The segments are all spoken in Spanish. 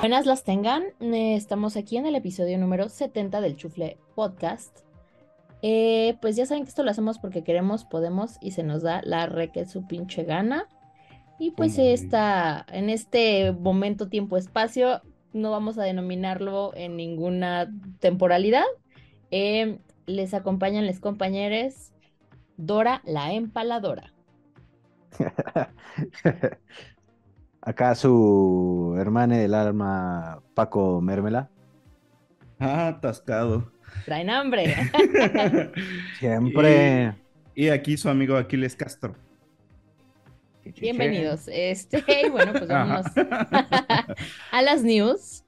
Buenas las tengan. Eh, estamos aquí en el episodio número 70 del Chufle Podcast. Eh, pues ya saben que esto lo hacemos porque queremos, podemos y se nos da la re que su pinche gana. Y pues esta, en este momento, tiempo, espacio, no vamos a denominarlo en ninguna temporalidad. Eh, les acompañan les compañeros Dora la empaladora. Acá su hermana del alma, Paco Mermela. Ah, atascado. Traen hambre. Siempre. Y, y, aquí su amigo Aquiles Castro. Bienvenidos. Este, bueno, pues vámonos a las news.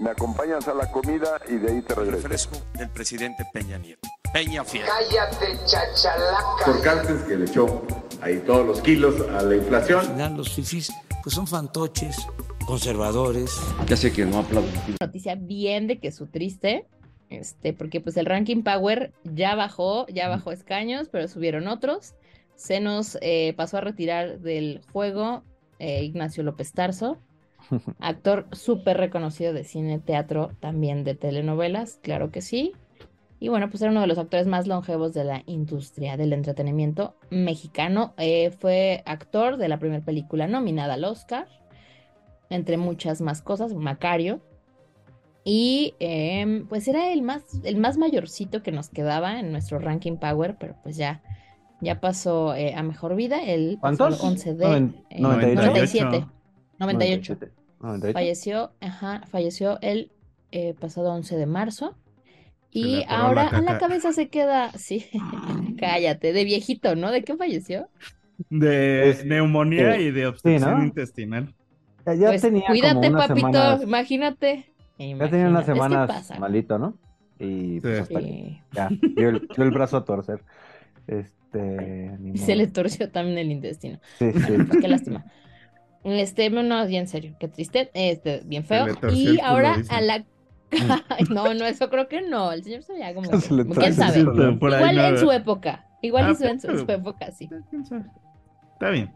Me acompañas a la comida y de ahí te regreso. Fresco del presidente Peña Nieto. Peña Fiel. Cállate, chachalaca. Por Cárteles que le echó ahí todos los kilos a la inflación. Al final los fifís pues son fantoches, conservadores. Ya sé que no aplauden. Noticia bien de que su triste, este, porque pues el ranking power ya bajó, ya bajó escaños, pero subieron otros. Se nos eh, pasó a retirar del juego eh, Ignacio López Tarso, actor súper reconocido de cine, teatro, también de telenovelas, claro que sí. Y bueno, pues era uno de los actores más longevos de la industria del entretenimiento mexicano. Eh, fue actor de la primera película nominada al Oscar, entre muchas más cosas, Macario. Y eh, pues era el más, el más mayorcito que nos quedaba en nuestro ranking power, pero pues ya, ya pasó eh, a mejor vida. El ¿Cuántos? 11 de Noven- eh, 98. 97. 98. 98. Falleció, ajá, falleció el eh, pasado 11 de marzo. Y ahora la a la cabeza se queda, sí, cállate, de viejito, ¿no? ¿De qué falleció? De Es- neumonía sí. y de obstrucción ¿no? intestinal. Ya, ya pues tenía como cuídate, unas papito, semanas- imagínate. ya tenía unas semanas malito, ¿no? Y pues Sí. hasta Sí. ya, dio el, dio el brazo a torcer. Este, Y se le torció también el intestino. Sí, sí. Pues, qué lástima. Este, no, bien serio, qué triste, este, bien feo. Y ahora a la... No, no, eso creo que no. El señor se veía como... ¿Quién el sabe? Igual en su época. Igual Ah, hizo en su, en su época, sí. ¿Quién sabe? Está bien.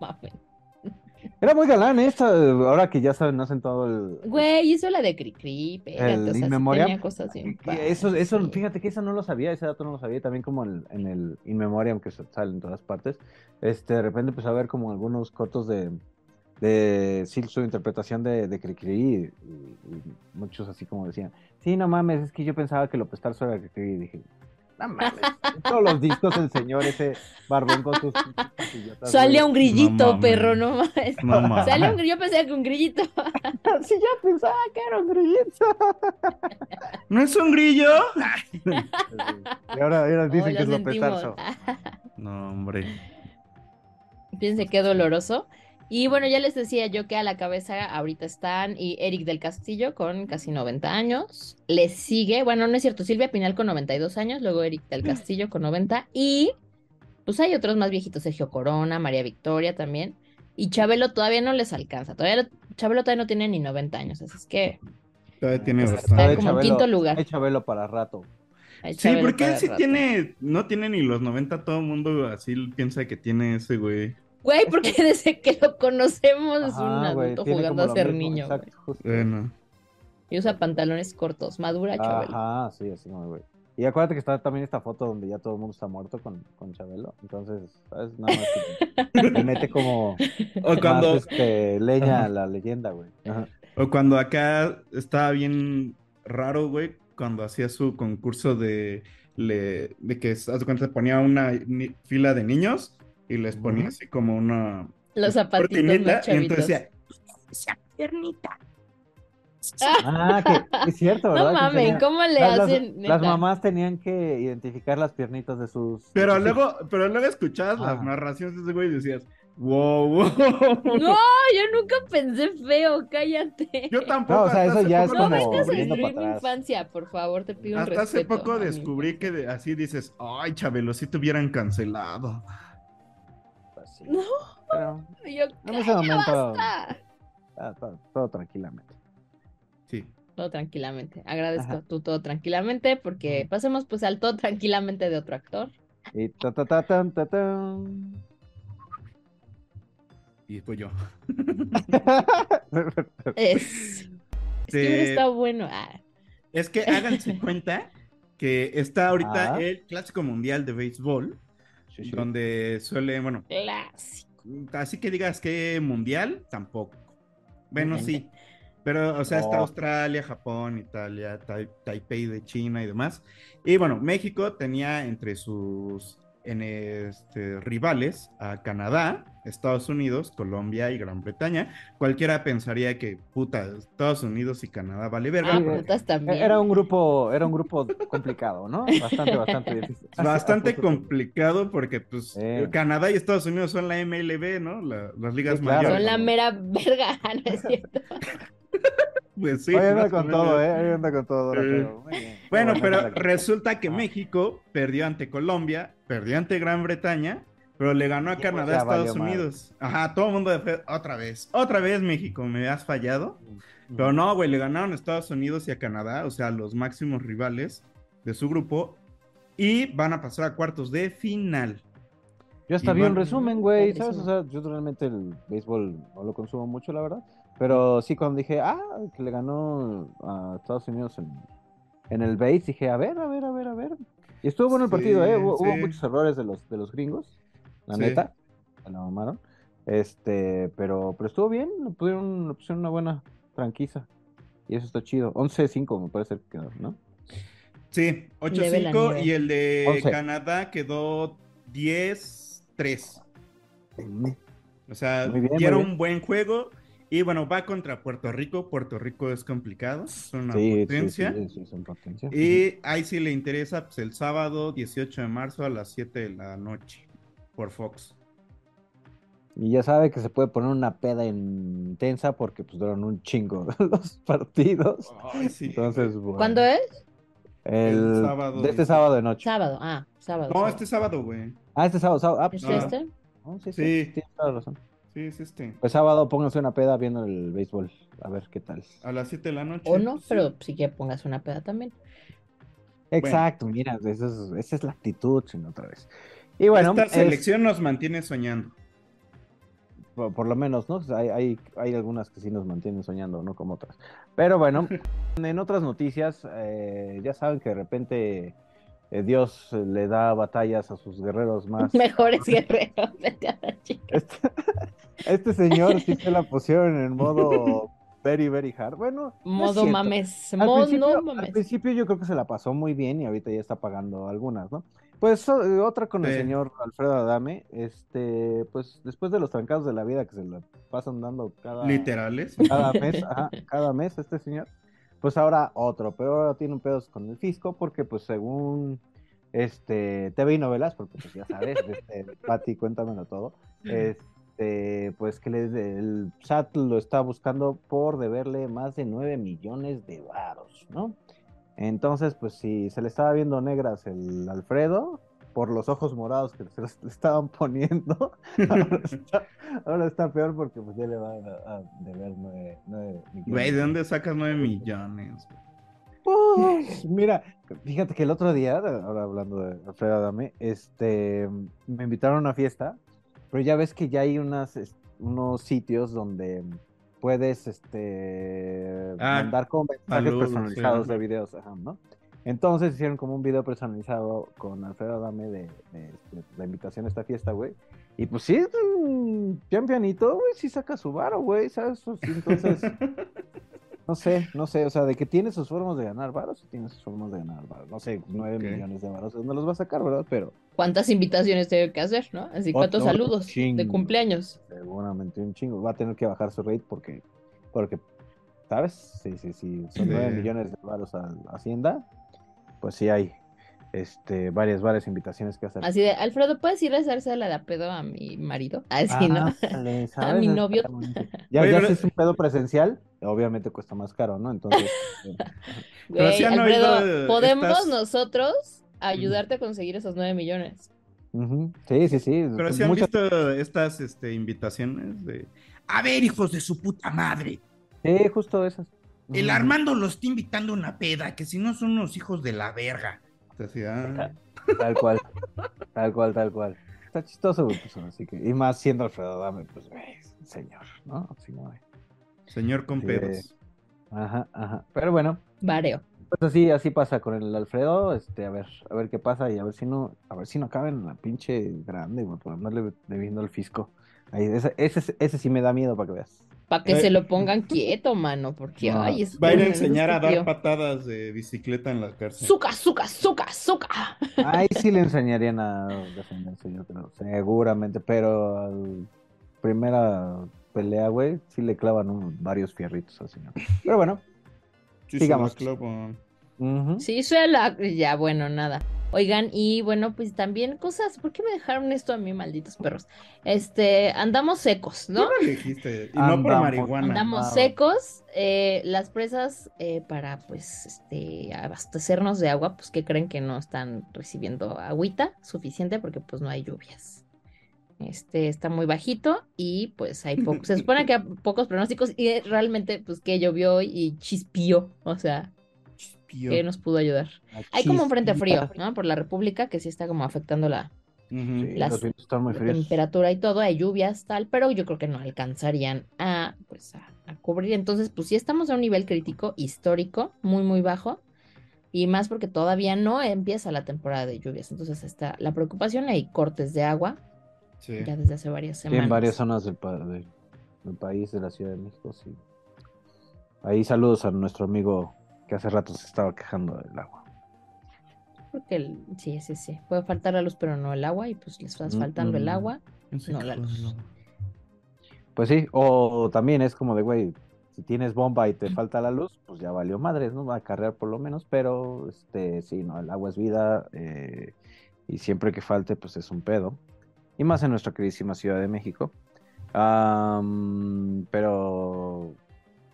Era muy galán esta, ahora que ya saben, hacen todo el... Güey, hizo la de Cricri, espérate, El o sea, tenía cosas bien Eso, eso, sí. fíjate que eso no lo sabía, ese dato no lo sabía, también como en, en el In Memoriam que se- sale en todas partes, este, de repente empezó a ver como algunos cortos de, de sí, su interpretación de, de Cricri y, muchos así como decían, sí, no mames, es que yo pensaba que López Tarso era Cricri y dije, no mames, todos los discos el señor ese barbón con sus güey. un grillito, No perro, no mames. No mames. Salía un grillo, yo pensé que un grillito. Sí, yo pensaba que era un grillito. ¿No es un grillo? Y ahora, ahora dicen que es lo López. Tarso. No, hombre. Fíjense qué doloroso. Y bueno, ya les decía yo que a la cabeza ahorita están y Eric del Castillo con casi 90 años. Le sigue, bueno, no es cierto, Silvia Pinal con 92 años, luego Eric del Castillo con 90 y pues hay otros más viejitos, Sergio Corona, María Victoria también. Y Chabelo todavía no les alcanza, todavía lo- Chabelo todavía no tiene ni 90 años, así es que Todavía tiene Está bastante. como en quinto lugar. Hay Chabelo para rato. hay Sí, porque él sí rato. tiene, no tiene ni los 90, todo el mundo así piensa que tiene ese güey. Güey, porque desde que lo conocemos es un Ajá, güey, adulto tiene jugando como a lo ser mismo, niño. güey. Exacto, justo. Bueno, Y usa pantalones cortos, madura Chabelo. Ajá, sí, así como, güey. Y acuérdate que está también esta foto donde ya todo el mundo está muerto con, con Chabelo. Entonces, ¿sabes? Nada más que le mete como o cuando, más este, leña a la leyenda, güey. Ajá. o cuando acá estaba bien raro, güey, cuando hacía su concurso de, le, de que, haz de cuenta, ponía una ni- fila de niños y les ponía así como una Los zapatitos cortinita, y entonces decía, esa piernita. Ah, que es cierto, No ¿verdad? Que mames, tenía- ¿cómo le las, hacen? las mamás tenían que identificar las piernitas de sus. Pero luego, pero luego escuchabas Ah. las narraciones de ese güey y decías, Wow, wow. No, yo nunca pensé feo, cállate. Yo tampoco. No, o sea, hasta eso hace ya es poco No como vengas a destruir mi infancia, por favor, te pido un Hasta hace poco descubrí que de- así dices, ay, Chabelo, si te hubieran cancelado. Sí. No. Pero Yo, en ese "Calla, momento basta". ah, todo, todo tranquilamente. Sí. Todo tranquilamente. Agradezco Ajá. tú todo tranquilamente, porque pasemos pues al todo tranquilamente de otro actor. Y ta ta ta tan, ta, tan. Y después yo. Es. Es que Te- hubiera estado bueno. Ah, Es que háganse cuenta que está ahorita Ah. el Clásico Mundial de Béisbol, Sí, sí. donde suele, bueno, clásico. así que digas que mundial, tampoco. Bueno, sí. Pero, o sea, está No. Australia, Japón, Italia, Tai- Taipei de China y demás. Y bueno, México tenía entre sus en este, rivales a Canadá, Estados Unidos, Colombia y Gran Bretaña. Cualquiera pensaría que, puta, Estados Unidos y Canadá vale verga. Ah. Era un grupo, era un grupo complicado, ¿no? Bastante, bastante difícil. bastante complicado porque, pues, Eh. Canadá y Estados Unidos son la MLB, ¿no? La- las ligas Sí, claro. mayores. Son la mera verga, ¿no es cierto? Pues sí, Hoy anda más o con menos. todo, ¿eh? Hoy anda con todo. Eh. Orfeo. Muy bien. Bueno, pero resulta que Ah. México perdió ante Colombia, perdió ante Gran Bretaña, pero le ganó a Canadá, ya Estados. Unidos. Ajá, todo el mundo de fe- otra vez, otra vez México, me has fallado. Mm. Pero no, güey, le ganaron a Estados Unidos y a Canadá, o sea, los máximos rivales de su grupo, y van a pasar a cuartos de final. Yo hasta Y vi un resumen, güey, ¿sabes? O sea, yo realmente el béisbol no lo consumo mucho, la verdad. Pero sí, cuando dije, ah, que le ganó a Estados Unidos en, en el base, dije, a ver, a ver, a ver, a ver. Y estuvo bueno el Sí, partido, ¿eh? Hubo, hubo muchos errores de los, de los gringos, la Sí. neta. Se la mamaron. Este, pero, pero estuvo bien, le pudieron, le pusieron una buena franquiza. Y eso está chido. 11-5 me parece que quedó, ¿no? Sí, Leve la 8-5 nieve. y el de 11. Canadá quedó 10-3. Mm. O sea, dieron un buen juego. Y bueno, va contra Puerto Rico. Puerto Rico es complicado, es una Sí, potencia. sí, sí, son potencia. Y ahí sí le interesa, pues el sábado 18 de marzo a las 7 de la noche por Fox. Y ya sabe que se puede poner una peda intensa porque pues duran un chingo los partidos. Ay, sí. Entonces, bueno. ¿Cuándo es? El, El sábado de este 18. sábado de noche. Sábado. Ah, sábado. No, sábado. este sábado, güey. Ah, este sábado, sábado. Ah, ¿Es pues, No. este? no, sí, Sí. tienes toda la razón. Sí, es este. Pues sábado pónganse una peda viendo el béisbol. A ver qué tal. A las 7 de la noche. O no, Sí. pero sí que pongas una peda también. Exacto, mira, esa es, esa es la actitud, sino otra vez. Y bueno, Esta es- selección nos mantiene soñando. por, por lo menos, ¿no? Hay, hay, hay algunas que sí nos mantienen soñando, no como otras. Pero bueno, en otras noticias, eh, ya saben que de repente eh, Dios le da batallas a sus guerreros más. Mejores guerreros. Vete a la chica. Este, señor sí se la pusieron en modo very, very hard. Bueno, Modo mames. Al Modo principio, no al mames. principio yo creo que se la pasó muy bien y ahorita ya está pagando algunas, ¿no? Pues eh, otra con el señor Alfredo Adame, este, pues después de los trancados de la vida que se le pasan dando cada, Literales. cada mes, ajá, cada mes este señor, pues ahora otro, pero ahora tiene un pedos con el fisco porque pues según este TV y novelas, porque pues ya sabes, este, Pati, cuéntamelo todo, este, pues que le, el SAT lo está buscando por deberle más de 9 millones de varos, ¿no? Entonces, pues si se le estaba viendo negras el Alfredo, por los ojos morados que se le estaban poniendo, ahora está, ahora está peor porque pues ya le va a, a deber 9, millones. Güey, ¿de dónde sacas 9 millones? Pues, mira, fíjate que el otro día, ahora hablando de Alfredo Adame, este, me invitaron a una fiesta, pero ya ves que ya hay unas, unos sitios donde puedes, este, Ah, mandar como mensajes saludos, personalizados sí. de videos, ajá, ¿no? Entonces hicieron como un video personalizado con Alfredo Adame de, de, este, la invitación a esta fiesta, güey. Y pues sí, pian pianito, güey, sí saca su varo, güey, ¿sabes? Entonces, no sé, no sé, o sea, de que tiene sus formas de ganar varos, tiene sus formas de ganar varos. No sé, nueve millones de varos, no los va a sacar, ¿verdad? Pero ¿Cuántas invitaciones tiene que hacer, no? Así, ¿cuántos Otro saludos de cumpleaños? seguramente un chingo. Va a tener que bajar su rate porque, porque, ¿sabes? Sí, sí, sí, son Sí. nueve millones de varos a, a Hacienda, pues sí hay, este, varias, varias invitaciones que hacer. Así de, Alfredo, ¿puedes ir a hacerse la de pedo a mi marido? Así, ¿no? Ándale, A mi novio. Ya, Oye, ya pero- si es un pedo presencial, obviamente cuesta más caro, ¿no? Entonces, Pero sí han Alfredo, oído ¿podemos nosotros ayudarte a conseguir esos 9 millones? sí, sí, sí. Pero si han muchas- visto estas este, invitaciones de. A ver, hijos de su puta madre. Sí, justo esas. El. Armando lo está invitando a una peda, que si no son unos hijos de la verga. Ah, Tal cual, tal cual, tal cual. Está chistoso, pues, así que, y más siendo Alfredo Dame, pues, señor, ¿no? Así no, güey. Señor con Sí. pedos. Ajá, ajá. Pero bueno, Vareo. pues así, así pasa con el Alfredo, este, a ver, a ver qué pasa y a ver si no, a ver si no caben en la pinche grande, güey, por andarle debiendo al fisco. Ahí, ese, ese, ese sí me da miedo para que veas. Para que Eh. se lo pongan quieto, mano, porque, No. ay, es Va a ir a enseñar a dar patadas de bicicleta en la cárcel. Zuca, zuca, zuca, zuca. Ahí sí le enseñarían a defenderse, yo creo, seguramente, pero al primera pelea, güey, sí le clavan un- varios fierritos al señor. Pero bueno, Sí, Sigamos. se la clavan. ujú. Sí, suela. Ya, bueno, nada. Oigan, y bueno, pues también cosas. ¿Por qué me dejaron esto a mí, malditos perros? Este, andamos secos, ¿no? Dijiste, y no por Andamos- marihuana. Andamos secos. eh, las presas, eh, para pues este, abastecernos de agua, pues que creen que no están recibiendo agüita suficiente porque pues no hay lluvias. Este está muy bajito y pues hay pocos. Se supone que hay pocos pronósticos y realmente pues que llovió y chispió. O sea, que nos pudo ayudar. La Hay como un frente frío. ¿no? Por la República que sí está como afectando la, Ujú. Sí, Las- los vientos están muy la fríos. temperatura y todo, hay lluvias, tal, pero yo creo que no alcanzarían a, pues, a, a cubrir. Entonces, pues sí estamos a un nivel crítico histórico, muy, muy bajo, y más porque todavía no empieza la temporada de lluvias. Entonces está la preocupación, hay cortes de agua Sí. ya desde hace varias Sí, semanas. en varias zonas del, pa- del país, de la Ciudad de México, sí. Ahí saludos a nuestro amigo que hace rato se estaba quejando del agua. Porque el- sí, sí, sí, puede faltar la luz, pero no el agua, y pues les estás Mm, faltando el agua. No, la luz. Pues sí, o también es como de, güey, si tienes bomba y te falta la luz, pues ya valió madres, ¿no? Va a cargar por lo menos, pero este, sí, no, el agua es vida eh, y siempre que falte, pues es un pedo. Y más en nuestra queridísima Ciudad de México. Pero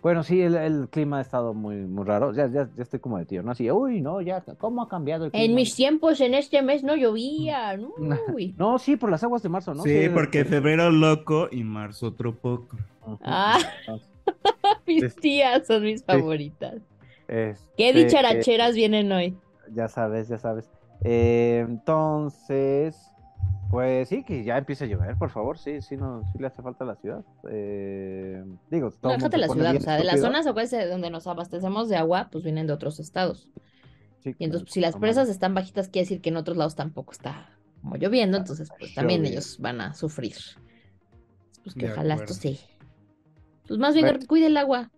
bueno, sí, el, el clima ha estado muy, muy raro. Ya, ya, ya estoy como de tío, ¿no? Así, uy, no, ya, ¿cómo ha cambiado el clima? En mis tiempos, en este mes no llovía, ¿no? Uy. No, sí, por las aguas de marzo, ¿no? Sí, Sí, porque febrero loco y marzo otro poco. Ah. Mis tías son mis favoritas. ¿Qué Este, dicharacheras vienen hoy? Ya sabes, ya sabes. Eh, entonces, pues sí, que ya empiece a llover, por favor. Sí, sí, no, sí le hace falta a la ciudad. Eh, digo, todo No, déjate la ciudad, o sea, de las zonas de donde nos abastecemos de agua, pues vienen de otros estados. Sí, Y entonces, claro, pues, si las presas están bajitas, quiere decir que en otros lados tampoco está como lloviendo, entonces pues también lloviendo. ellos van a sufrir. Pues que De ojalá esto sí. Pues más bien, cuide el agua,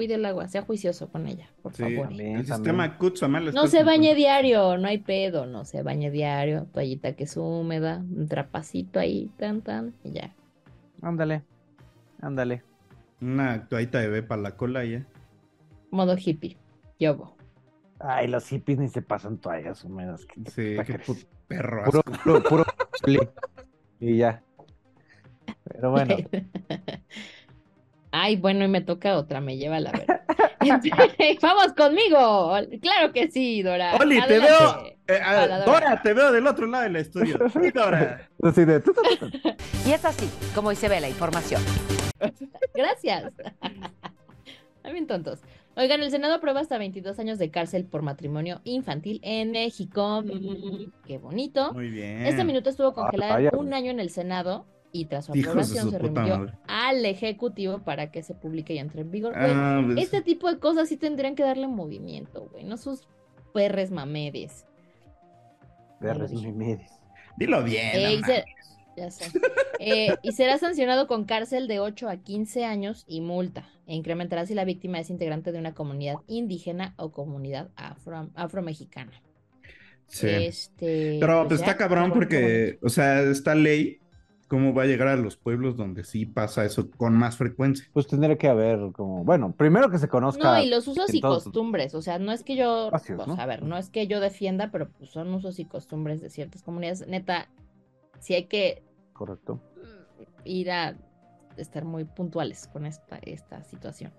cuide el agua, sea juicioso con ella, por Sí, favor. También, el sistema Kutsuama lo No se bañe diario, no hay pedo, no se bañe diario, toallita que es húmeda, un trapacito ahí, tan, tan, y ya. Ándale, ándale. Una toallita de bebé para la cola ya. Modo hippie, yobo. Ay, los hippies ni se pasan toallas húmedas. ¿qué te- Sí, qué pu- perro Puro, asco. puro, puro chile. Y ya. Pero bueno, Ay, bueno, y me toca otra, me lleva la verdad. Vamos conmigo. Claro que sí, Dora. Oli, te veo. eh, ah, Hola, Dora. Dora, te veo del otro lado del estudio. Sí, Dora. Y es así como hoy se ve la información. Gracias. Están bien tontos. Oigan, el Senado aprueba hasta 22 años de cárcel por matrimonio infantil en México. Qué bonito. Muy bien. Este minuto estuvo congelada vaya. un año en el Senado y tras su aprobación se remitió. Al Ejecutivo para que se publique y entre en vigor. Ah, pues, Este tipo de cosas sí tendrían que darle movimiento, güey. No sus perres mamedes. Perres mimidis. Dilo bien. Eh, se- ya sé. Eh, y será sancionado con cárcel de 8 a 15 años y multa. E incrementará si la víctima es integrante de una comunidad indígena o comunidad afro, afromexicana. Sí. Este, Pero pues pues, ya, está cabrón porque, o sea, esta ley ¿cómo va a llegar a los pueblos donde sí pasa eso con más frecuencia? Pues tendría que haber como, bueno, primero que se conozca. No, y los usos y todos- costumbres, o sea, no es que yo, Espacios, pues, ¿no? a ver, no es que yo defienda, pero pues, son usos y costumbres de ciertas comunidades. Neta, sí hay que Correcto. ir a estar muy puntuales con esta, esta situación.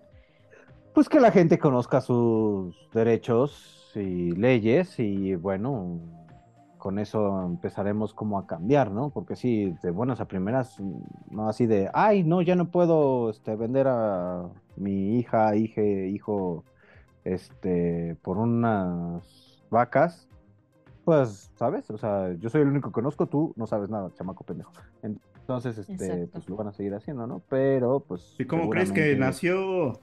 Pues que la gente conozca sus derechos y leyes y bueno, con eso empezaremos como a cambiar, ¿no? Porque sí, de buenas a primeras, no así de, ay, no, ya no puedo este, vender a mi hija, hije, hijo, este, por unas vacas. Pues, ¿sabes? O sea, yo soy el único que conozco, tú no sabes nada, chamaco pendejo. Entonces, este, Exacto. pues lo van a seguir haciendo, ¿no? Pero, pues. ¿Y cómo crees que nació?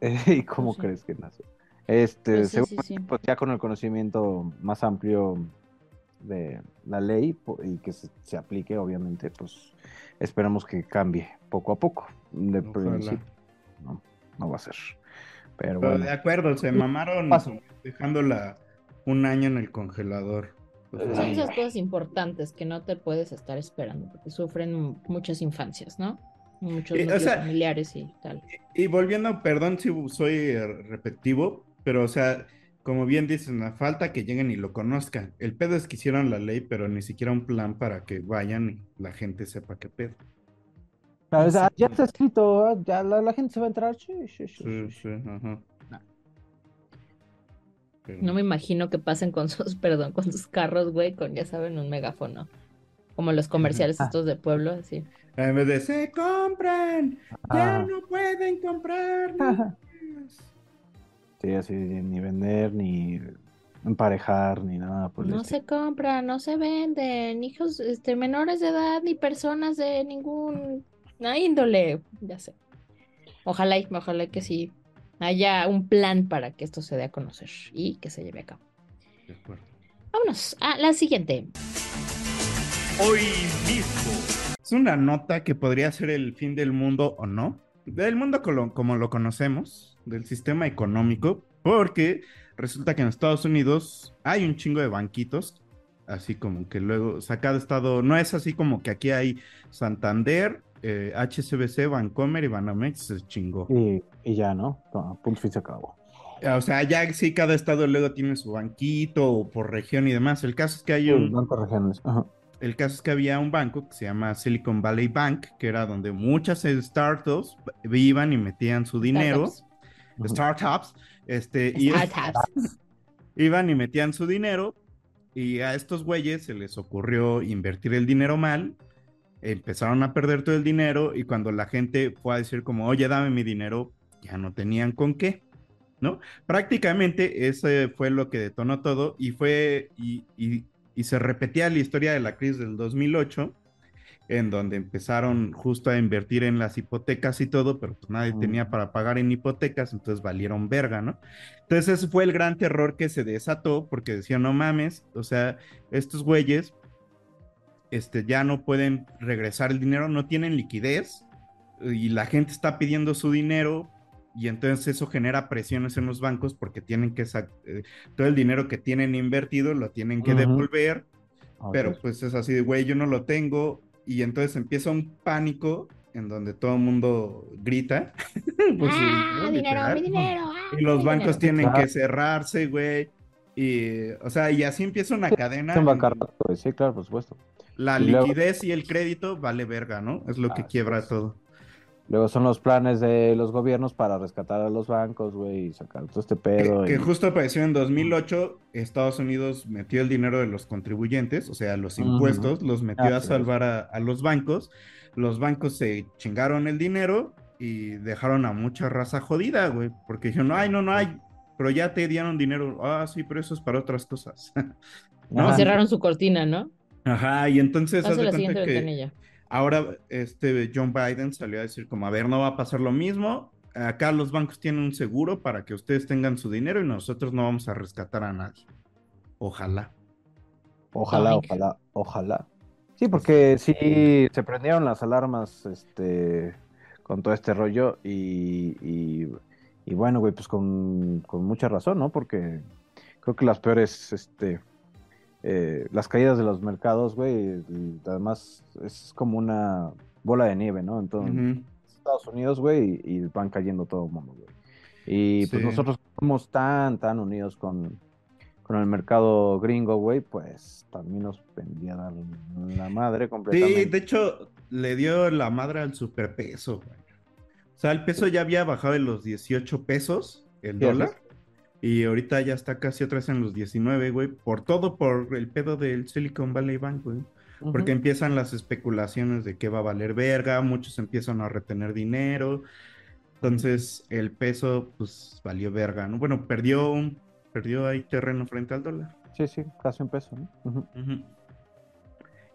¿Y cómo sí. crees que nació? Este, Pues sí, sí. pues ya con el conocimiento más amplio de la ley y que se, se aplique, obviamente, pues esperamos que cambie poco a poco. De Ojalá. principio, no, no va a ser. Pero Pero bueno, de acuerdo, se mamaron Paso. dejándola un año en el congelador. Sea, Son esas cosas importantes que no te puedes estar esperando, porque sufren muchas infancias, ¿no? Muchos Eh, o sea, familiares y tal. Y volviendo, perdón si soy repetitivo, pero o sea, como bien dicen, la falta que lleguen y lo conozcan. El pedo es que hicieron la ley, pero ni siquiera un plan para que vayan y la gente sepa qué pedo. O sea, ya está escrito, ya la, la gente se va a entrar. Sí, sí, sí, Sí, sí. sí, ajá. Pero- No me imagino que pasen con sus, perdón, con sus carros, güey, con, ya saben, un megáfono. Como los comerciales Ah. estos de pueblo, así. En vez de se compran, ya no pueden comprar. Niños". Sí, así, ni vender, ni emparejar, ni nada por No se compran, no se venden, hijos, este, menores de edad ni personas de ningún índole, ya sé. Ojalá y, ojalá que sí haya un plan para que esto se dé a conocer y que se lleve a cabo. De acuerdo. Vámonos a la siguiente. Hoy mismo. Es una nota que podría ser el fin del mundo o no. Del mundo como lo conocemos, del sistema económico, porque resulta que en Estados Unidos hay un chingo de banquitos, así como que luego, o sea, cada estado, no es así como que aquí hay Santander, eh, HSBC, Bancomer y Banamex, se chingó. Y, y ya, ¿no? No, punto fin se acabó. O sea, ya sí, cada estado luego tiene su banquito o por región y demás. El caso es que hay un, bancos regionales. Ajá. El caso es que había un banco que se llama Silicon Valley Bank, que era donde muchas startups iban y metían su dinero. Startups. Startups. Este, y Startups. iban y metían su dinero. Y a estos güeyes se les ocurrió invertir el dinero mal. Empezaron a perder todo el dinero. Y cuando la gente fue a decir, como, oye, dame mi dinero, ya no tenían con qué. ¿No? Prácticamente ese fue lo que detonó todo. Y fue. Y, y- y se repetía la historia de la crisis del 2008, en donde empezaron justo a invertir en las hipotecas y todo, pero pues nadie tenía para pagar en hipotecas, entonces valieron verga, ¿no? Entonces ese fue el gran terror que se desató, porque decían, no mames, o sea, estos güeyes este, ya no pueden regresar el dinero, no tienen liquidez, y la gente está pidiendo su dinero, y entonces eso genera presiones en los bancos porque tienen que sacar todo el dinero que tienen invertido lo tienen que Ujú. devolver, Ok. pero pues es así de, güey, yo no lo tengo, y entonces empieza un pánico en donde todo el mundo grita. ah, dinero, mi dinero. ah, Y los bancos dinero. tienen Claro. que cerrarse, güey. Y, o sea, y así empieza una cadena. Es un en bancarrota, güey. Sí, claro, por supuesto. La Y luego- liquidez y el crédito vale verga, ¿no? Es lo que quiebra todo. Luego son los planes de los gobiernos para rescatar a los bancos, güey, y sacar todo este pedo. que y- justo apareció en 2008, Estados Unidos metió el dinero de los contribuyentes, o sea, los impuestos, los metió a salvar a, a los bancos. Los bancos se chingaron el dinero y dejaron a mucha raza jodida, güey, porque dijeron, ay, no, no hay, pero ya te dieron dinero. Ah, sí, pero eso es para otras cosas. ¿no? Cerraron su cortina, ¿no? Ajá, y entonces haz de la cuenta siguiente que ventanilla. Ahora este John Biden salió a decir como, a ver, no va a pasar lo mismo. Acá los bancos tienen un seguro para que ustedes tengan su dinero y nosotros no vamos a rescatar a nadie. Ojalá. Ojalá, ojalá, ojalá. Sí, porque sí se prendieron las alarmas, este, con todo este rollo y, y, y bueno, güey, pues con, con mucha razón, ¿no? Porque creo que las peores, este, eh, las caídas de los mercados, güey, además es como una bola de nieve, ¿no? Entonces, Ujú. Estados Unidos, güey, y, y van cayendo todo el mundo, güey. Y pues Sí. nosotros somos tan, tan unidos con, con el mercado gringo, güey, pues también nos vendía dar la madre Sí, completamente. de hecho, le dio la madre al superpeso, güey. O sea, el peso ya había bajado de los 18 pesos, el Sí, dólar, así y ahorita ya está casi otra vez en los 19, güey, por todo por el pedo del Silicon Valley Bank, güey. Porque empiezan las especulaciones de que va a valer verga, muchos empiezan a retener dinero. Entonces, el peso, pues, valió verga, ¿no? Bueno, perdió un, perdió ahí terreno frente al dólar. Sí, sí, casi un peso, ¿no?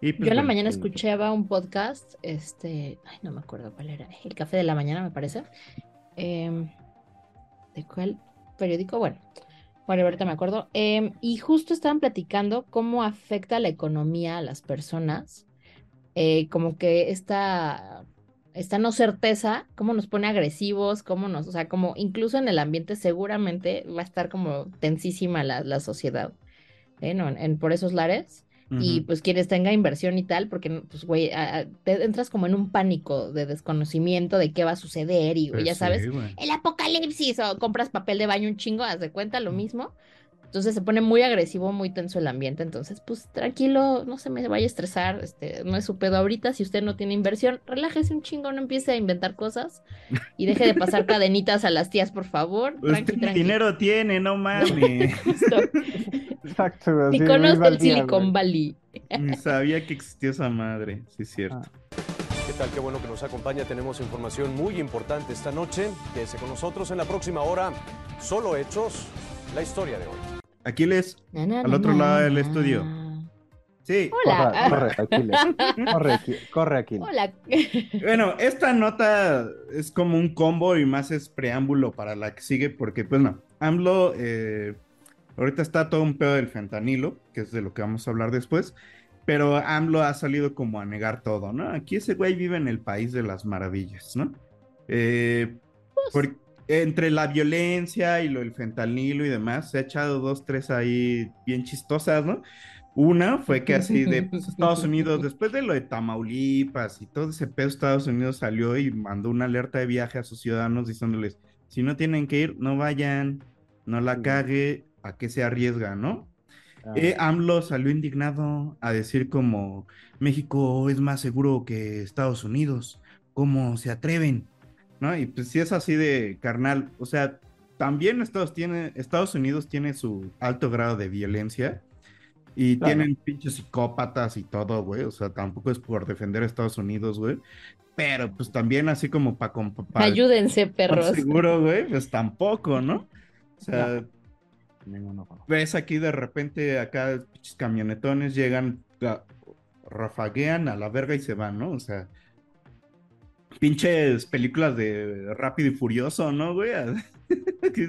Y pues, Yo en la mañana sí. escuchaba un podcast, este, ay, no me acuerdo cuál era, El Café de la Mañana, me parece. Em, ¿de cuál periódico? Bueno, bueno, ahorita me acuerdo. Em, y justo estaban platicando cómo afecta la economía a las personas, eh, como que esta, esta no certeza, cómo nos pone agresivos, cómo nos, o sea, como incluso en el ambiente seguramente va a estar como tensísima la, la sociedad, ¿eh? ¿no? En- en- por esos lares. Y pues quienes tenga inversión y tal, porque pues güey, te entras como en un pánico de desconocimiento de qué va a suceder y Pues ya sabes, el apocalipsis o compras papel de baño un chingo, haz de cuenta lo mismo. Entonces se pone muy agresivo, muy tenso el ambiente. Entonces, pues tranquilo, no se me vaya a estresar, este, no es su pedo ahorita. Si usted no tiene inversión, relájese un chingo, no empiece a inventar cosas y deje de pasar cadenitas a las tías, por favor. Tranqui, dinero tiene, no mames. Exacto, iba al el Silicon. Valley. Ni sabía que existía esa madre, sí es cierto. Ah. ¿Qué tal? Qué bueno que nos acompaña. Tenemos información muy importante esta noche. Quédese con nosotros en la próxima hora. Solo hechos, la historia de hoy. Aquiles, Na, na, al na, otro na, lado del estudio. Sí. Hola. Corre, corre, Aquiles. Corre, Aquiles. Corre, Aquiles. Hola. Bueno, esta nota es como un combo y más es preámbulo para la que sigue, porque pues no, AMLO, eh, ahorita está todo un pedo del fentanilo, que es de lo que vamos a hablar después, pero AMLO ha salido como a negar todo, ¿no? Aquí ese güey vive en el país de las maravillas, ¿no? Eh, por- entre la violencia y lo del fentanilo y demás, se ha echado dos, tres ahí bien chistosas, ¿no? Una fue que así de pues, Estados Unidos, después de lo de Tamaulipas y todo ese pedo, Estados Unidos salió y mandó una alerta de viaje a sus ciudadanos diciéndoles, si no tienen que ir, no vayan, no la cague, a qué se arriesga, ¿no? Ah, Eh, AMLO salió indignado a decir como México es más seguro que Estados Unidos, ¿cómo se atreven? ¿No? Y pues si es así de carnal, o sea, también Estados, tiene, Estados Unidos tiene su alto grado de violencia y Claro. tienen pinches psicópatas y todo, güey, o sea, tampoco es por defender a Estados Unidos, güey, pero pues también así como para... Ayúdense, perros. Seguro, güey, pues tampoco, ¿no? O sea, Ninguno. ves aquí de repente acá pinches camionetones llegan, ga- rafaguean a la verga y se van, ¿no? O sea, pinches películas de Rápido y Furioso, ¿no, güey? ¿Qué,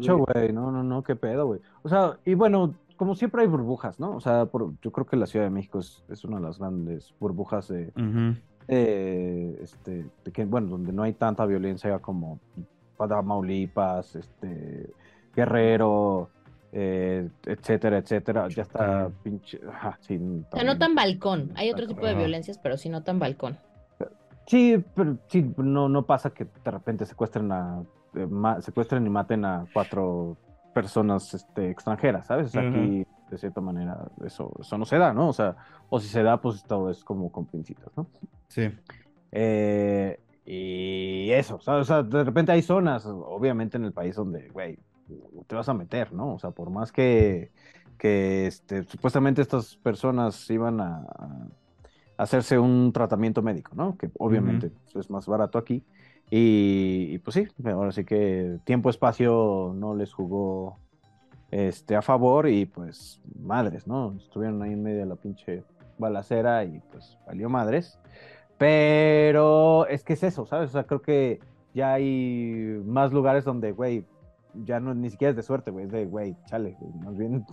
cho, güey? güey, no, no, no, qué pedo, güey. O sea, y bueno, como siempre hay burbujas, ¿no? O sea, por- yo creo que la Ciudad de México es, es una de las grandes burbujas de, eh, este, de que, bueno, donde no hay tanta violencia como Tamaulipas, este, Guerrero, eh, etcétera, etcétera. Ya está pinche, ajá, sí, O sea, no también. tan balcón. Hay otro tipo de violencias, pero sí no tan balcón. Sí, pero sí, no, no pasa que de repente secuestren a eh, ma- secuestren y maten a cuatro personas este, extranjeras, ¿sabes? O sea, Ujú. aquí de cierta manera eso, eso no se da, ¿no? O sea, o si se da, pues todo es como con pincitas, ¿no? Sí. Eh, y eso, ¿sabes? O sea, de repente hay zonas, obviamente en el país donde, güey, te vas a meter, ¿no? O sea, por más que, que este, supuestamente estas personas iban a, a hacerse un tratamiento médico, ¿no? Que obviamente pues, es más barato aquí. Y, y, pues sí, ahora sí que tiempo-espacio no les jugó este, a favor y pues madres, ¿no? Estuvieron ahí en medio de la pinche balacera y pues valió madres. Pero es que es eso, ¿sabes? O sea, creo que ya hay más lugares donde, güey, ya no ni siquiera es de suerte, güey, es de, güey, chale, güey, más bien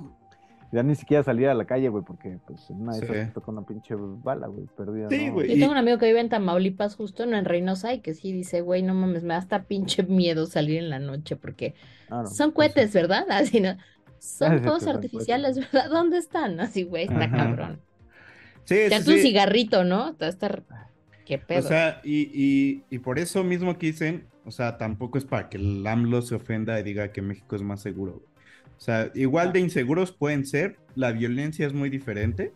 ya ni siquiera salir a la calle, güey, porque pues en una de esas Sí. te toca una pinche bala, güey, perdida. Sí, ¿no? güey. Yo Y- tengo un amigo que vive en Tamaulipas, justo no en Reynosa, y que sí dice, güey, no mames, me da hasta pinche miedo salir en la noche, porque son pues, cohetes, ¿verdad? Así no. Son que son artificiales, ¿verdad? ¿Dónde están? Así, güey, está Ajá. cabrón. Sí, Ya tu cigarrito, ¿no? Estar... ¿Qué pedo? O sea, y, y, y por eso mismo que dicen, o sea, tampoco es para que el AMLO se ofenda y diga que México es más seguro. güey. O sea, igual de inseguros pueden ser, la violencia es muy diferente,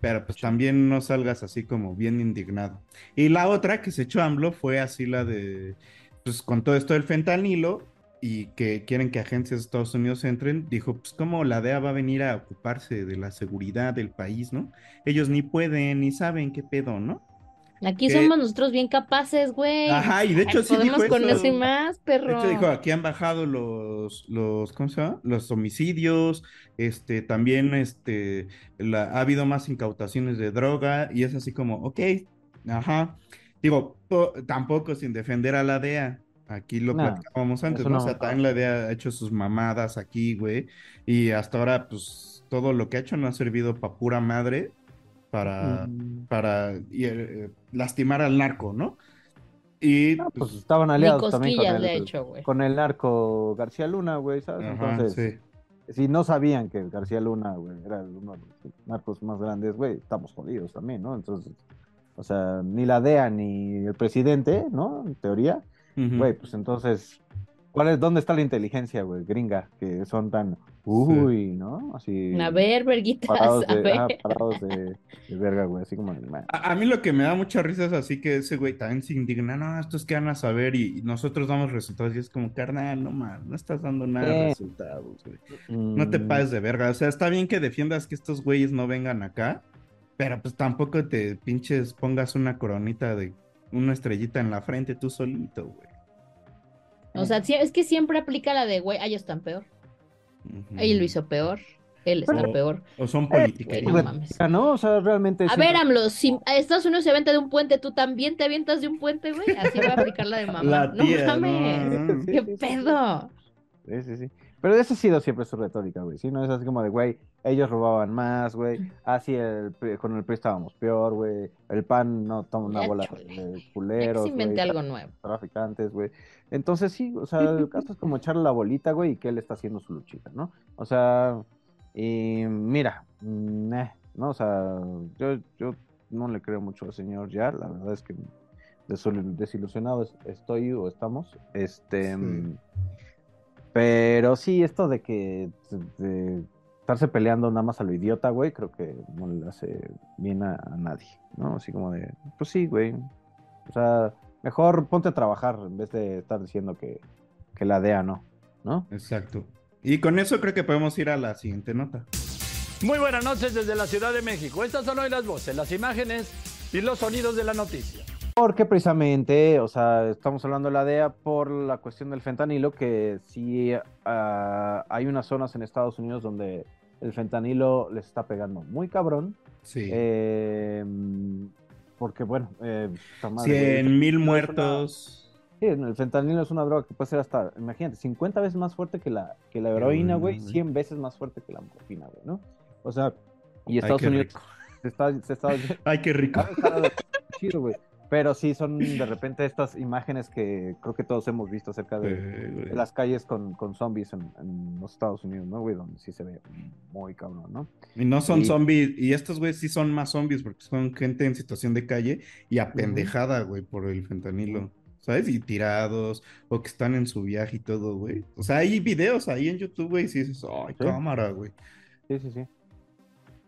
pero pues también no salgas así como bien indignado. Y la otra que se echó AMLO fue así la de, pues con todo esto del fentanilo y que quieren que agencias de Estados Unidos entren, dijo, pues como la DEA va a venir a ocuparse de la seguridad del país, ¿no? Ellos ni pueden ni saben qué pedo, ¿no? Aquí que- somos nosotros bien capaces, güey. Ajá, y de hecho Ay, sí Podemos dijo con eso. eso y más, De perro. hecho, dijo, aquí han bajado los, los, ¿cómo se llama? Los homicidios, este, también, este, la- ha habido más incautaciones de droga, y es así como, ok, ajá. Digo, po- tampoco sin defender a la DEA, aquí lo No, platicábamos antes, ¿no? no. O sea, también la DEA ha hecho sus mamadas aquí, güey, y hasta ahora, pues, todo lo que ha hecho no ha servido para pura madre, para, Mm. para y, eh, lastimar al narco, ¿no? Y, Ah, pues pues, estaban aliados también con el, hecho, con el narco García Luna, güey, ¿sabes? ajá, Entonces, sí. si no sabían que García Luna, güey, era uno de los narcos más grandes, güey, estamos jodidos también, ¿no? Entonces, o sea, ni la DEA ni el presidente, ¿no? En teoría, güey, pues entonces, ¿cuál es, dónde está la inteligencia, güey, gringa? Que son tan, uy, ¿no? Así, A ver, verguitas, parados a de, ver. parados de, de verga, güey, así como. A, a mí lo que me da mucha risa es así que ese güey también se indigna, no, estos que van a saber y, y nosotros damos resultados y es como, carnal, no más, no estás dando nada de Eh. resultados, güey. No te pases de verga, o sea, está bien que defiendas que estos güeyes no vengan acá, pero pues tampoco te pinches pongas una coronita de una estrellita en la frente tú solito, güey. O sea, sí- es que siempre aplica la de, güey, ellos están peor. Ujú. Él lo hizo peor. Él está peor. O son Güey, políticas. no mames. ¿no? O sea, realmente... A siempre- ver, AMLO, si a Estados Unidos se avienta de un puente, tú también te avientas de un puente, güey. Así va a aplicar la de mamá. La no mames. no. ¿Qué pedo? Sí, sí, sí. Pero esa ha sido siempre su retórica, güey. Sí, no es así como de, güey, ellos robaban más, güey. Así el, PRI- con el PRI estábamos peor, güey. El PAN no toma una Ya, bola de culeros, se algo nuevo. traficantes, güey. Entonces sí, o sea, el caso es como echarle la bolita, güey, y que él está haciendo su luchita, ¿no? O sea, y mira, mm, eh, ¿no? O sea, yo, yo no le creo mucho al señor ya, la verdad es que desilusionado es- estoy o estamos, este, Sí. mm, pero sí, esto de que de estarse peleando nada más a lo idiota, güey, creo que no le hace bien a, a nadie, ¿no? Así como de, pues sí, güey, o sea, mejor ponte a trabajar en vez de estar diciendo que, que la DEA no, ¿no? Exacto. Y con eso creo que podemos ir a la siguiente nota. Muy buenas noches desde la Ciudad de México. Estas son hoy las voces, las imágenes y los sonidos de la noticia. Porque precisamente, o sea, estamos hablando de la DEA por la cuestión del fentanilo, que sí ah, hay unas zonas en Estados Unidos donde el fentanilo les está pegando muy cabrón. Sí. eh, porque, bueno, eh, esta madre, güey, el 100 mil una- muertos. Sí, el fentanilo es una droga que puede ser hasta, imagínate, 50 veces más fuerte que la, que la heroína, güey, güey. 100 veces más fuerte que la morfina, güey, ¿no? O sea, y Estados Unidos rico. se está, se está Ay, qué rico. chido, güey. Pero sí son de repente estas imágenes que creo que todos hemos visto acerca de, Eh, de las calles con, con zombies en, en los Estados Unidos, ¿no, güey? Donde sí se ve muy cabrón, ¿no? Y no son Y- zombies, y estos güeyes sí son más zombies porque son gente en situación de calle y apendejada, güey, por el fentanilo, ¿sabes? Y tirados, o que están en su viaje y todo, güey. O sea, hay videos ahí en YouTube, güey, y sí dices, ay, Sí. cámara, güey. Sí, sí, sí.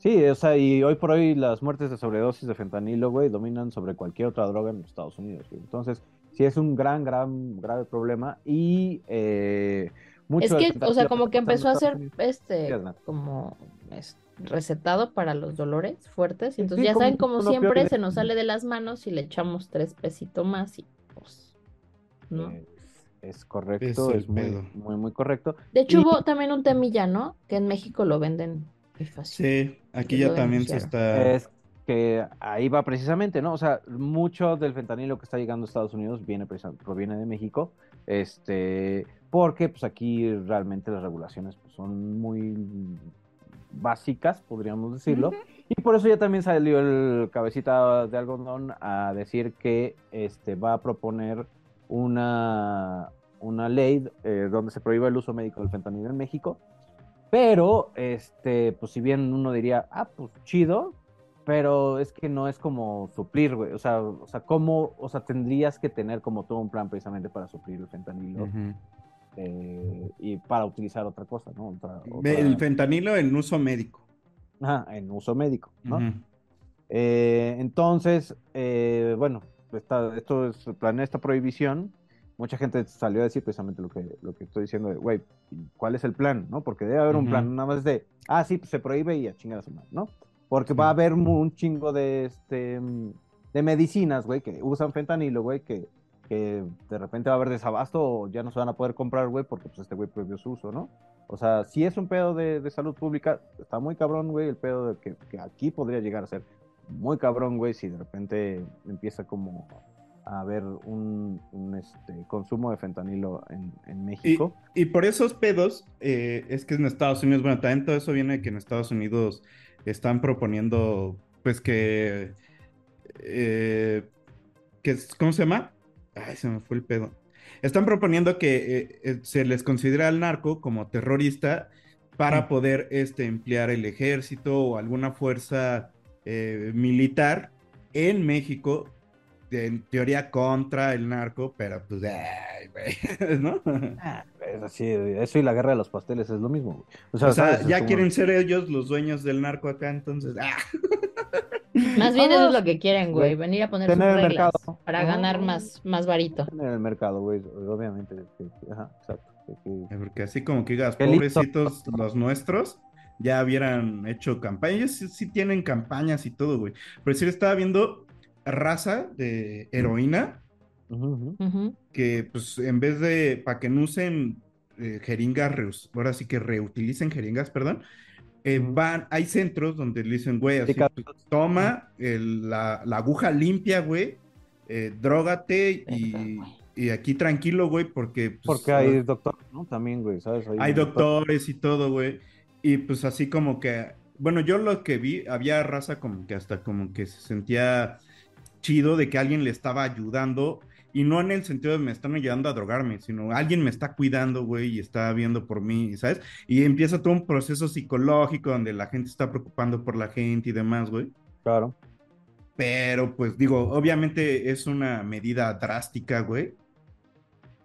Sí, o sea, y hoy por hoy las muertes de sobredosis de fentanilo, güey, dominan sobre cualquier otra droga en los Estados Unidos, güey. Entonces, sí es un gran, gran, grave problema y eh, mucho Es que, o sea, como que empezó a ser este, como es, recetado para los dolores fuertes. Y entonces Sí, ya como saben, como siempre, se nos sale de las manos y le echamos tres pesitos más y pues, ¿no? Eh, es correcto, Es es muy, muy, muy correcto. De hecho, Y- hubo también un temilla, ¿no? Que en México lo venden muy fácil. Sí, aquí ya también se está... Es que ahí va precisamente, ¿no? O sea, mucho del fentanilo que está llegando a Estados Unidos viene proviene de México, este, porque pues aquí realmente las regulaciones pues, son muy básicas, podríamos decirlo, y por eso ya también salió el cabecita de algodón a decir que este va a proponer una una ley eh, donde se prohíba el uso médico del fentanilo en México Pero, este, pues si bien uno diría, ah, pues chido, pero es que no es como suplir, güey. O sea, o sea, ¿cómo, o sea, tendrías que tener como todo un plan precisamente para suplir el fentanilo eh, y para utilizar otra cosa, ¿no? Otra, otra... El fentanilo en uso médico. Ajá, en uso médico, ¿no? eh, entonces, eh, bueno, esta, esto es, planea esta prohibición. Mucha gente salió a decir precisamente lo que, lo que estoy diciendo, de, güey, ¿cuál es el plan? ¿no? Porque debe haber un plan, nada más de, ah, sí, pues se prohíbe y a chingar a su madre, ¿no? Porque va a haber un chingo de, este, de medicinas, güey, que usan fentanilo, güey, que, que de repente va a haber desabasto o ya no se van a poder comprar, güey, porque pues este güey prohibió su uso, ¿no? O sea, si es un pedo de, de salud pública, está muy cabrón, güey, el pedo de que, que, aquí podría llegar a ser muy cabrón, güey, si de repente empieza como a haber un, un este, consumo de fentanilo en, en México. Y, y, por esos pedos, eh, es que en Estados Unidos, bueno, también todo eso viene de que en Estados Unidos están proponiendo, pues que, eh, que ¿cómo se llama? Ay, se me fue el pedo. Están proponiendo que eh, se les considere al narco como terrorista para poder este, emplear el ejército o alguna fuerza militar en México, en teoría contra el narco, pero pues, ay, güey, ¿no? Ah, es así, eso y la guerra de los pasteles es lo mismo. O sea, o sea ya como... quieren ser ellos los dueños del narco acá, entonces. ¡ah! Más bien eso es lo que quieren, güey, venir a poner sus reglas mercado. para ganar más, más varito. En el mercado, güey, obviamente. Ajá, exacto. Porque así como que digas, pobrecitos los nuestros, ya hubieran hecho campañas. Ellos sí, sí, tienen campañas y todo, güey. Pero sí estaba viendo raza de heroína. Uh -huh. Que pues en vez de, para que no usen eh, jeringas, reus, ahora sí que reutilicen jeringas, perdón, eh, van, hay centros donde le dicen, güey, así, pues, toma el, la, la, aguja limpia, güey, eh, drógate y, y, aquí tranquilo, güey, porque... Pues, porque hay doctores, ¿no? También, güey, ¿sabes? Hay, hay doctores y todo, güey. Y pues así como que, bueno, yo lo que vi, había raza como que hasta como que se sentía chido de que alguien le estaba ayudando y no en el sentido de me están ayudando a drogarme, sino alguien me está cuidando, güey, y está viendo por mí, ¿sabes? Y empieza todo un proceso psicológico donde la gente está preocupando por la gente y demás, güey. Claro. Pero, pues digo, obviamente es una medida drástica, güey.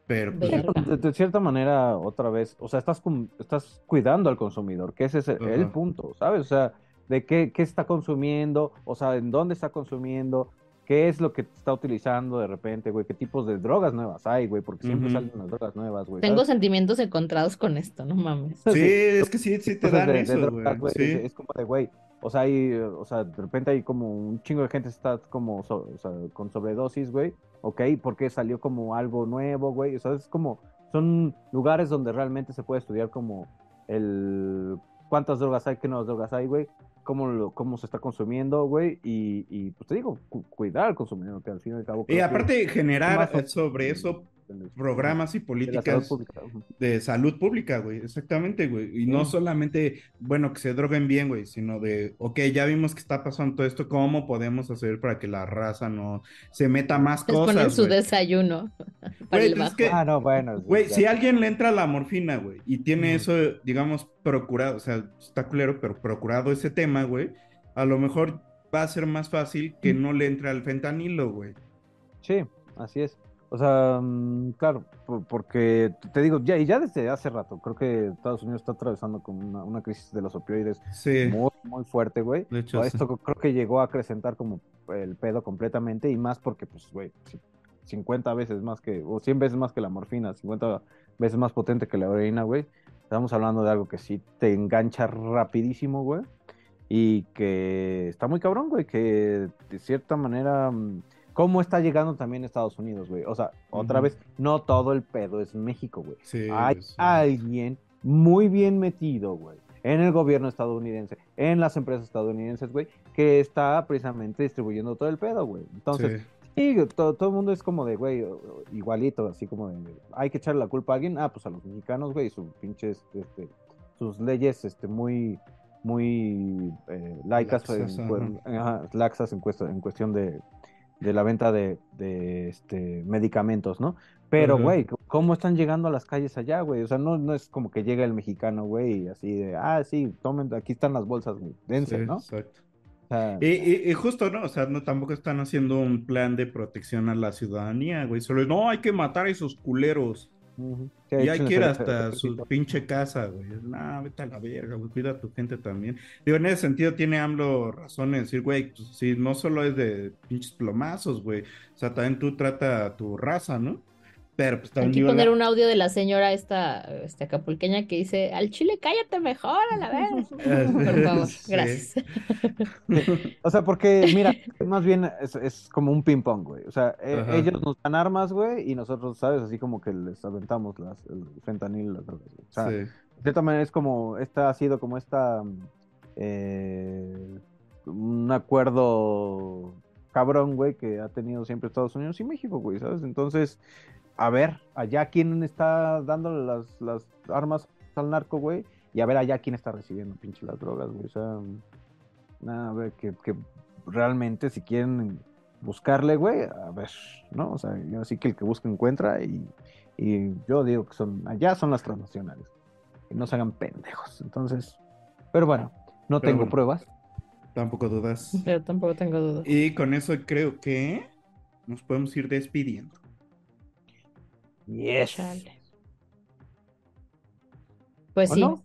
Pero pues, de, de, cierta manera, otra vez, o sea, estás, estás cuidando al consumidor, que ese es el, uh -huh. el punto, ¿sabes? O sea, de qué, qué está consumiendo, o sea, en dónde está consumiendo, qué es lo que está utilizando de repente, güey, qué tipos de drogas nuevas hay, güey, porque siempre uh -huh. salen las drogas nuevas, güey. Tengo ¿sabes? sentimientos encontrados con esto, no mames. Sí, es que sí, sí te dan de, eso, de drogas, güey. Sí. Es, es, como de, güey, o sea, hay, o sea, de repente hay como un chingo de gente está como, so, o sea, con sobredosis, güey, ok, porque salió como algo nuevo, güey, o sea, es como, son lugares donde realmente se puede estudiar como el, cuántas drogas hay, qué nuevas drogas hay, güey, cómo, lo, cómo se está consumiendo, güey, y, y, pues te digo, cu cuidar al consumidor, que al fin y al cabo... Y aparte generar sobre eso programas y políticas de salud pública, güey, exactamente, güey, y no solamente, bueno, que se droguen bien, güey, sino de, ok, ya vimos que está pasando todo esto, ¿cómo podemos hacer para que la raza no se meta más Les cosas? ponen su wey? desayuno para wey, el es que, ah, no, bueno, güey, si alguien le entra la morfina, güey, y tiene mm. eso, digamos, procurado, o sea, está culero, pero procurado ese tema, güey, a lo mejor va a ser más fácil que mm. no le entre al fentanilo, güey. Sí, así es. O sea, mm, claro, porque te digo, ya, y ya desde hace rato, creo que Estados Unidos está atravesando con una, una crisis de los opioides sí. muy, muy fuerte, güey. De hecho, Esto sí. creo que llegó a acrecentar como el pedo completamente y más porque, pues, güey, 50 veces más que, o 100 veces más que la morfina, 50 veces más potente que la heroína, güey. Estamos hablando de algo que sí te engancha rapidísimo, güey. Y que está muy cabrón, güey, que de cierta manera mm, cómo está llegando también a Estados Unidos, güey. O sea, otra uh -huh. vez, no todo el pedo es México, güey. Sí, Hay sí. alguien muy bien metido, güey, en el gobierno estadounidense, en las empresas estadounidenses, güey, que está precisamente distribuyendo todo el pedo, güey. Entonces, sí. sí todo, todo, el mundo es como de, güey, igualito, así como de, hay que echarle la culpa a alguien, ah, pues a los mexicanos, güey, sus pinches, este, sus leyes, este, muy, muy eh, laicas, laxas, en, ajá, laxas en, cuestión, en cuestión de, de la venta de, de este, medicamentos, ¿no? Pero, güey, ¿cómo están llegando a las calles allá, güey? O sea, no, no es como que llega el mexicano, güey, así de, ah, sí, tomen, aquí están las bolsas, güey, dense, Sí, ¿no? Exacto. O sea, Y, y- y justo, ¿no? O sea, no, tampoco están haciendo un plan de protección a la ciudadanía, güey. Solo, no, hay que matar a esos culeros. Ujú. Sí, Y hay que ir hasta su pinche casa, güey. No, vete a la verga, güey. Cuida a tu gente también. Digo, en ese sentido tiene AMLO razón en decir, güey, pues sí, no solo es de pinches plomazos, güey. O sea, también tú trata a tu raza, ¿no? Pero pues Hay también que poner la- un audio de la señora esta, esta acapulqueña que dice, al chile cállate mejor, a la vez. Por favor, Sí. gracias. O sea, porque, mira, más bien es, es como un ping-pong, güey. O sea, e- Ajá. ellos nos dan armas, güey, y nosotros, ¿sabes? Así como que les aventamos las, el fentanil, las. O sea, Sí. de cierta manera es como, esta ha sido como esta, eh, un acuerdo cabrón, güey, que ha tenido siempre Estados Unidos y México, güey, ¿sabes? Entonces, a ver, allá quién está dándole las, las armas al narco, güey, y a ver allá quién está recibiendo pinche las drogas, güey. O sea, nada, a ver, que, que realmente si quieren buscarle, güey, a ver, ¿no? O sea, yo sí que el que busca encuentra y, y yo digo que son, allá son las transnacionales. Y no se hagan pendejos. Entonces, pero bueno, no Pero tengo bueno. pruebas. Tampoco dudas. Pero tampoco tengo dudas. Y con eso creo que nos podemos ir despidiendo. Yes. Chale. Pues ¿O sí, no?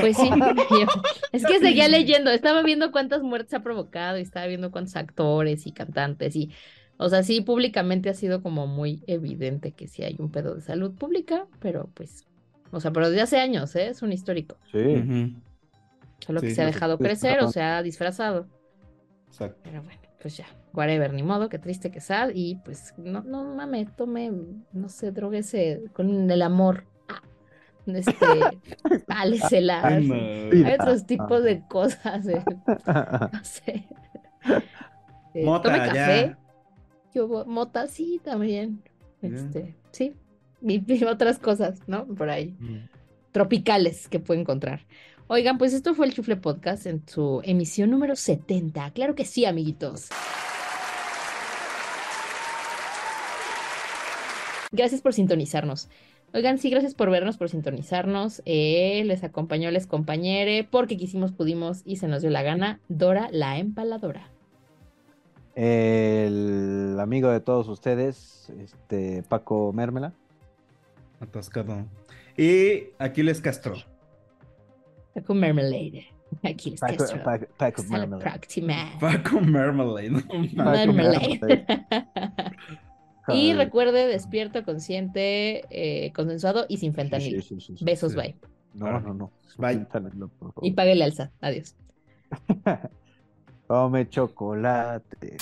pues sí. Yo- es que seguía leyendo, estaba viendo cuántas muertes ha provocado y estaba viendo cuántos actores y cantantes y, o sea, sí, públicamente ha sido como muy evidente que sí hay un pedo de salud pública, pero pues, o sea, pero desde hace años, ¿eh? Es un histórico. Sí. Solo que se ha dejado crecer o se ha disfrazado. Exacto. Pero bueno, pues ya, whatever, ni modo, qué triste que sad. Y pues no, no mames, tome, no sé, droguese con el amor. Ah, este, no. Hay otros tipos de cosas, eh, no sé. Eh, Mota, tome ya. café. Yo, mota, sí, también. Este, sí. Y, y otras cosas, ¿no? Por ahí. Mm. Tropicales que puede encontrar. Oigan, pues esto fue el Chufle Podcast en su emisión número 70. Claro que sí, amiguitos. Gracias por sintonizarnos. Oigan, sí, gracias por vernos, por sintonizarnos. Eh, les acompañó les compañere, porque quisimos, pudimos y se nos dio la gana. Dora la empaladora. El amigo de todos ustedes, este Paco Mérmela. Atascado. Y Aquiles Castro. Paco Mermelade. Aquí les Paco, Castro. Paco, Paco próxima. Paco mames. Paco Mermelade. y recuerde, despierto, consciente, eh, consensuado y sin sí, fentanilo. sí, sí, sí, Besos, sí. bye. No, no, no. Bye. Fentanilo, por favor. Y páguele alza. Adiós. Come chocolate.